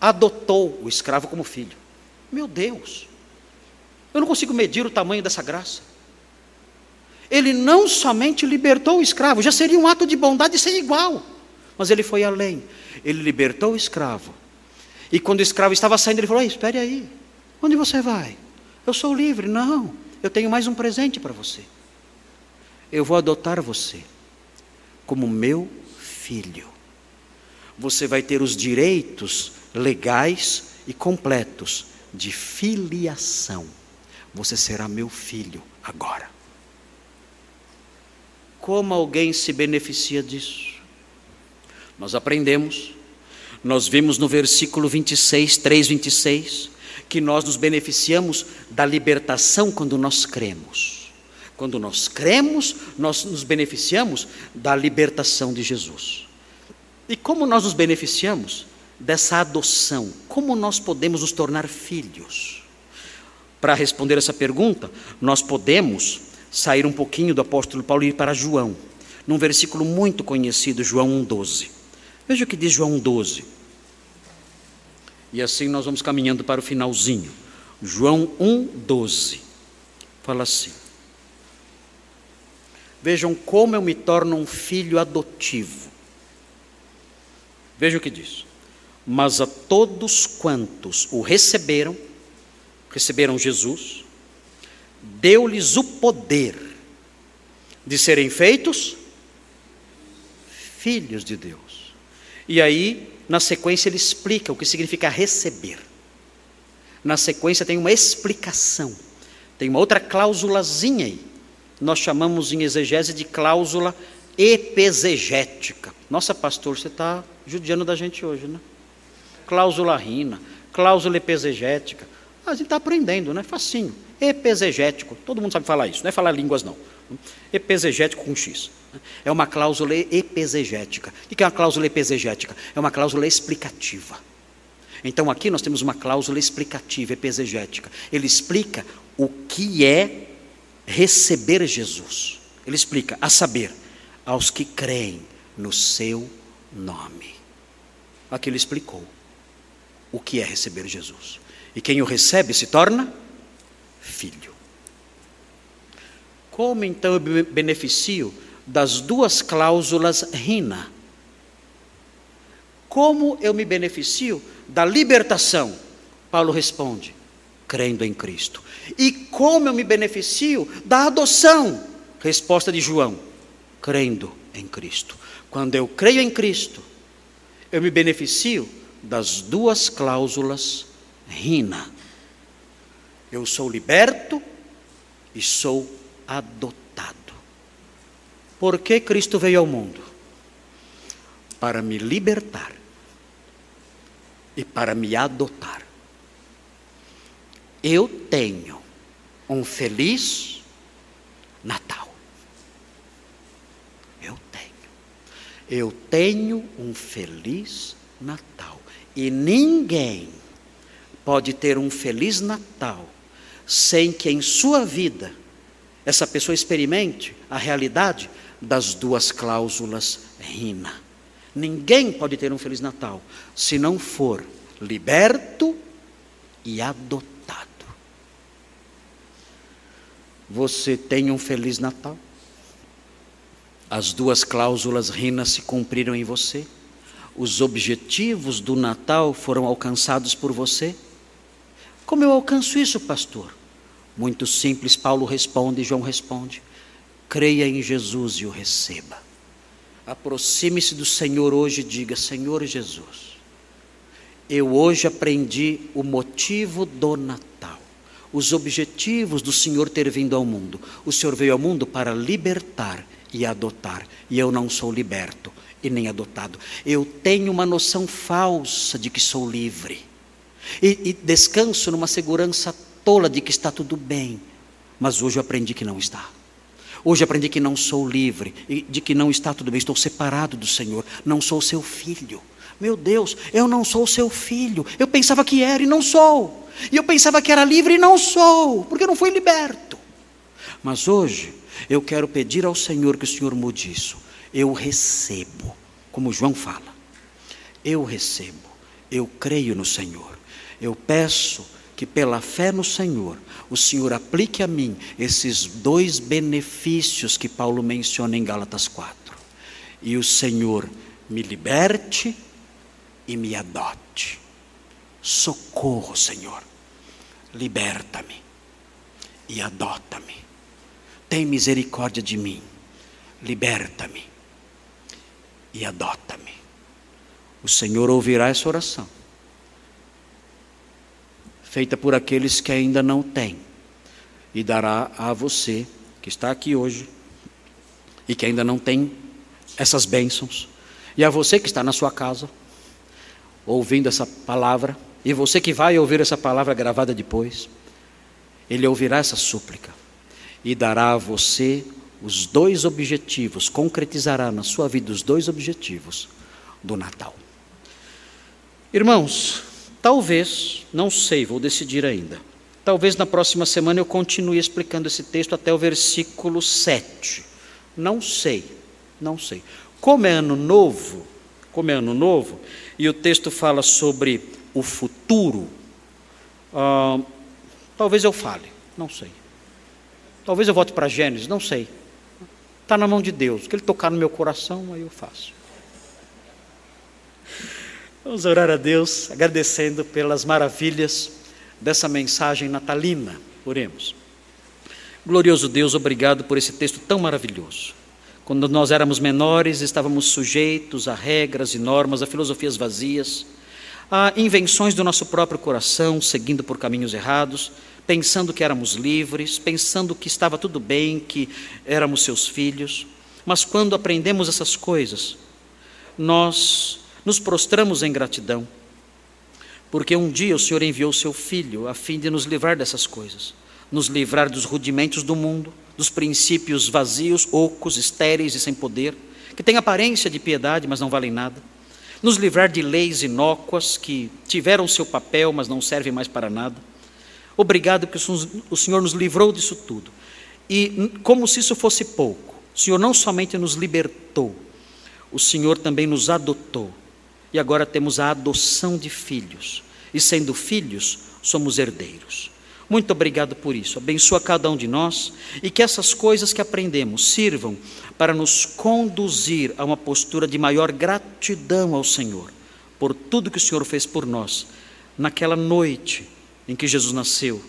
Adotou o escravo como filho. Meu Deus, eu não consigo medir o tamanho dessa graça. Ele não somente libertou o escravo, já seria um ato de bondade sem igual, mas ele foi além. Ele libertou o escravo. E quando o escravo estava saindo, ele falou: Espere aí, onde você vai? Eu sou livre. Não, eu tenho mais um presente para você. Eu vou adotar você como meu filho. Você vai ter os direitos legais e completos de filiação. Você será meu filho agora. Como alguém se beneficia disso? Nós aprendemos, nós vimos no versículo 26, 3, 26, que nós nos beneficiamos da libertação quando nós cremos. Quando nós cremos, nós nos beneficiamos da libertação de Jesus. E como nós nos beneficiamos dessa adoção? Como nós podemos nos tornar filhos? Para responder essa pergunta, nós podemos sair um pouquinho do apóstolo Paulo e ir para João, num versículo muito conhecido, João 1,12. Veja o que diz João 1,12. E assim nós vamos caminhando para o finalzinho. João 1,12. Fala assim. Vejam como eu me torno um filho adotivo. Veja o que diz. Mas a todos quantos o receberam, receberam Jesus, deu-lhes o poder de serem feitos filhos de Deus. E aí, na sequência, ele explica o que significa receber. Na sequência, tem uma explicação, tem uma outra cláusulazinha aí. Nós chamamos em exegese de cláusula epesegética. Nossa, pastor, você está judiando da gente hoje, né? Cláusula rina, cláusula epesegética. A gente está aprendendo, né? Facinho. Epesegético. Todo mundo sabe falar isso, não é falar línguas, não. Epesegético com X. É uma cláusula epesegética. O que é uma cláusula epesegética? É uma cláusula explicativa. Então aqui nós temos uma cláusula explicativa, epesegética. Ele explica o que é receber Jesus. Ele explica, a saber, aos que creem no seu nome. Aqui ele explicou o que é receber Jesus. E quem o recebe se torna filho. Como então eu me beneficio das duas cláusulas RINA? Como eu me beneficio da libertação? Paulo responde: crendo em Cristo. E como eu me beneficio da adoção? Resposta de João: crendo em Cristo. Quando eu creio em Cristo, eu me beneficio das duas cláusulas RINA. Eu sou liberto e sou adotado. Por que Cristo veio ao mundo? Para me libertar e para me adotar. Eu tenho um feliz Natal. Eu tenho. Eu tenho um feliz Natal. E ninguém pode ter um feliz Natal sem que em sua vida essa pessoa experimente a realidade das duas cláusulas RINA. Ninguém pode ter um Feliz Natal se não for liberto e adotado. Você tem um Feliz Natal? As duas cláusulas RINA se cumpriram em você? Os objetivos do Natal foram alcançados por você? Como eu alcanço isso, pastor? Muito simples, Paulo responde, João responde: creia em Jesus e o receba. Aproxime-se do Senhor hoje e diga: Senhor Jesus, eu hoje aprendi o motivo do Natal, os objetivos do Senhor ter vindo ao mundo. O Senhor veio ao mundo para libertar e adotar, e eu não sou liberto e nem adotado. Eu tenho uma noção falsa de que sou livre e, e descanso numa segurança tola de que está tudo bem, mas hoje eu aprendi que não está. Hoje aprendi que não sou livre, de que não está tudo bem, estou separado do Senhor, não sou seu filho. Meu Deus, eu não sou seu filho. Eu pensava que era e não sou. E eu pensava que era livre e não sou, porque não fui liberto. Mas hoje eu quero pedir ao Senhor que o Senhor mude isso. Eu recebo, como João fala. Eu recebo, eu creio no Senhor. Eu peço que pela fé no Senhor, o Senhor aplique a mim esses dois benefícios que Paulo menciona em Gálatas 4. E o Senhor me liberte e me adote. Socorro, Senhor. Liberta-me e adota-me. Tem misericórdia de mim. Liberta-me e adota-me. O Senhor ouvirá essa oração feita por aqueles que ainda não têm, e dará a você que está aqui hoje e que ainda não tem essas bênçãos, e a você que está na sua casa, ouvindo essa palavra, e você que vai ouvir essa palavra gravada depois, ele ouvirá essa súplica e dará a você os dois objetivos, concretizará na sua vida os dois objetivos: do Natal. Irmãos, talvez, não sei, vou decidir ainda. Talvez na próxima semana eu continue explicando esse texto até o versículo 7. Não sei, não sei. Como é ano novo, como é ano novo, e o texto fala sobre o futuro, uh, talvez eu fale, não sei. Talvez eu volte para Gênesis, não sei. Está na mão de Deus. O que Ele tocar no meu coração, aí eu faço. Vamos orar a Deus, agradecendo pelas maravilhas dessa mensagem natalina. Oremos. Glorioso Deus, obrigado por esse texto tão maravilhoso. Quando nós éramos menores, estávamos sujeitos a regras e normas, a filosofias vazias, a invenções do nosso próprio coração, seguindo por caminhos errados, pensando que éramos livres, pensando que estava tudo bem, que éramos seus filhos. Mas quando aprendemos essas coisas, nós nos prostramos em gratidão, porque um dia o Senhor enviou seu filho a fim de nos livrar dessas coisas, nos livrar dos rudimentos do mundo dos princípios vazios, ocos, estéreis e sem poder, que têm aparência de piedade, mas não valem nada. Nos livrar de leis inócuas que tiveram seu papel, mas não servem mais para nada. Obrigado que o Senhor nos livrou disso tudo. E, como se isso fosse pouco, o Senhor não somente nos libertou, o Senhor também nos adotou. E agora temos a adoção de filhos. E sendo filhos, somos herdeiros. Muito obrigado por isso. Abençoa cada um de nós e que essas coisas que aprendemos sirvam para nos conduzir a uma postura de maior gratidão ao Senhor por tudo que o Senhor fez por nós naquela noite em que Jesus nasceu,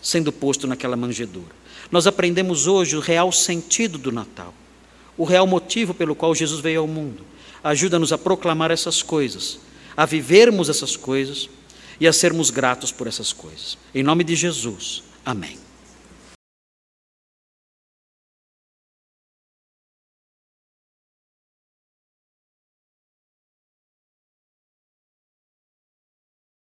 sendo posto naquela manjedoura. Nós aprendemos hoje o real sentido do Natal, o real motivo pelo qual Jesus veio ao mundo. Ajuda-nos a proclamar essas coisas, a vivermos essas coisas e a sermos gratos por essas coisas. Em nome de Jesus. Amém.